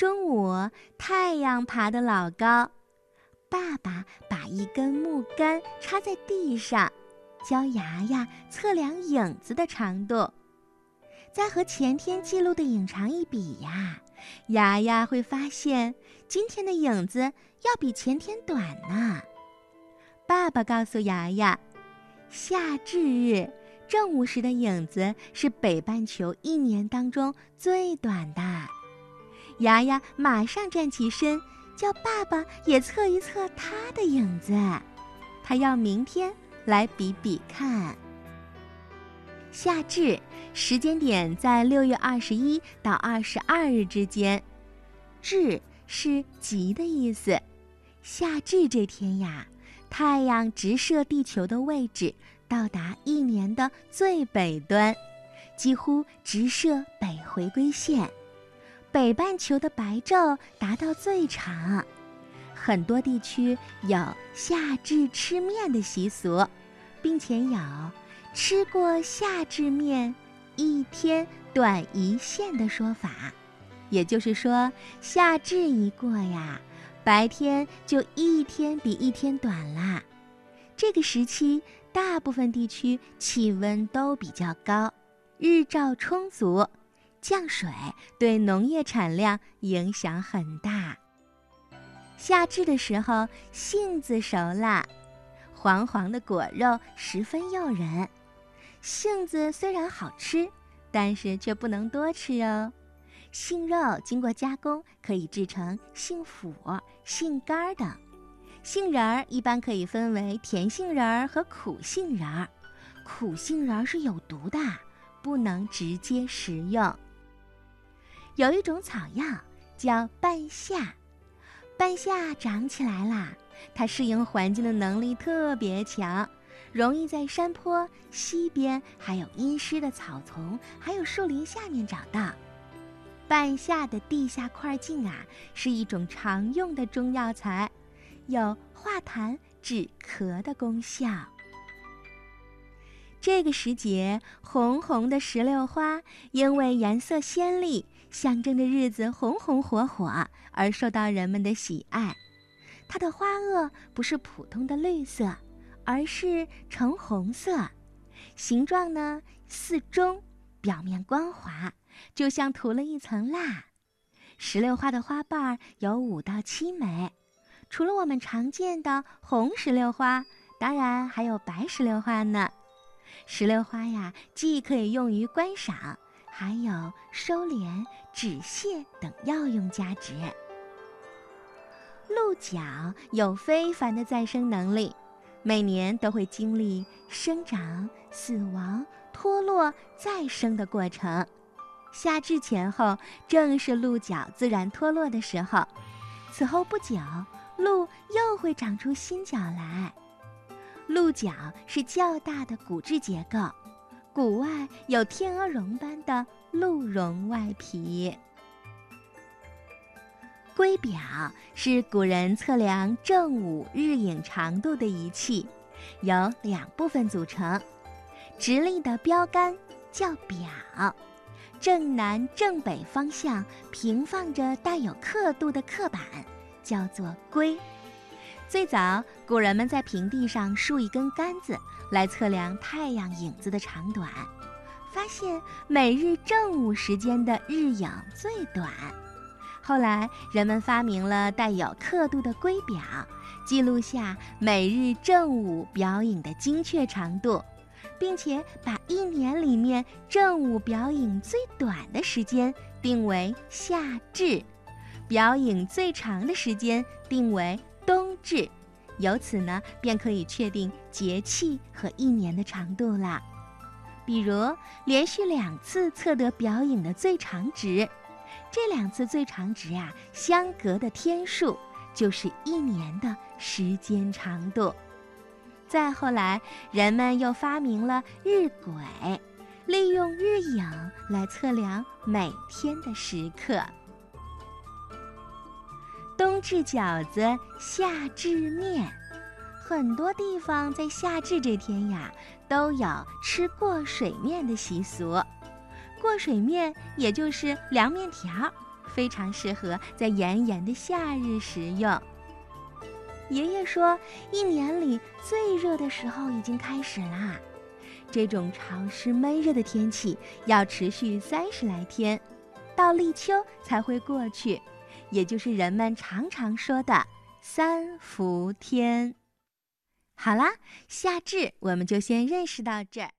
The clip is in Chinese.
中午太阳爬得老高，爸爸把一根木杆插在地上，教牙牙测量影子的长度。再和前天记录的影长一比呀，牙牙会发现今天的影子要比前天短呢。爸爸告诉牙牙，夏至日正午时的影子是北半球一年当中最短的。牙牙马上站起身，叫爸爸也测一测他的影子，他要明天来比比看。夏至时间点在六月二十一到二十二日之间，至是极的意思。夏至这天呀，太阳直射地球的位置到达一年的最北端，几乎直射北回归线，北半球的白昼达到最长。很多地区有夏至吃面的习俗，并且有。吃过夏至面，一天短一线的说法，也就是说，夏至一过呀，白天就一天比一天短啦。这个时期，大部分地区气温都比较高，日照充足，降水对农业产量影响很大。夏至的时候，杏子熟了，黄黄的果肉十分诱人。杏子虽然好吃，但是却不能多吃哦。杏肉经过加工，可以制成杏脯、杏干等。杏仁儿一般可以分为甜杏仁儿和苦杏仁儿。苦杏仁儿是有毒的，不能直接食用。有一种草药叫半夏，半夏长起来啦，它适应环境的能力特别强。容易在山坡、溪边，还有阴湿的草丛，还有树林下面找到。半夏的地下块茎啊，是一种常用的中药材，有化痰止咳的功效。这个时节，红红的石榴花因为颜色鲜丽，象征着日子红红火火，而受到人们的喜爱。它的花萼不是普通的绿色。而是橙红色，形状呢似钟，表面光滑，就像涂了一层蜡。石榴花的花瓣有五到七枚，除了我们常见的红石榴花，当然还有白石榴花呢。石榴花呀，既可以用于观赏，还有收敛、止泻等药用价值。鹿角有非凡的再生能力。每年都会经历生长、死亡、脱落、再生的过程。夏至前后正是鹿角自然脱落的时候，此后不久，鹿又会长出新角来。鹿角是较大的骨质结构，骨外有天鹅绒般的鹿茸外皮。圭表是古人测量正午日影长度的仪器，由两部分组成。直立的标杆叫表，正南正北方向平放着带有刻度的刻板，叫做圭。最早，古人们在平地上竖一根杆子来测量太阳影子的长短，发现每日正午时间的日影最短。后来，人们发明了带有刻度的圭表，记录下每日正午表影的精确长度，并且把一年里面正午表影最短的时间定为夏至，表影最长的时间定为冬至。由此呢，便可以确定节气和一年的长度了。比如，连续两次测得表影的最长值。这两次最长值啊，相隔的天数就是一年的时间长度。再后来，人们又发明了日晷，利用日影来测量每天的时刻。冬至饺子，夏至面，很多地方在夏至这天呀，都有吃过水面的习俗。过水面也就是凉面条，非常适合在炎炎的夏日食用。爷爷说，一年里最热的时候已经开始啦。这种潮湿闷热的天气要持续三十来天，到立秋才会过去，也就是人们常常说的三伏天。好啦，夏至我们就先认识到这儿。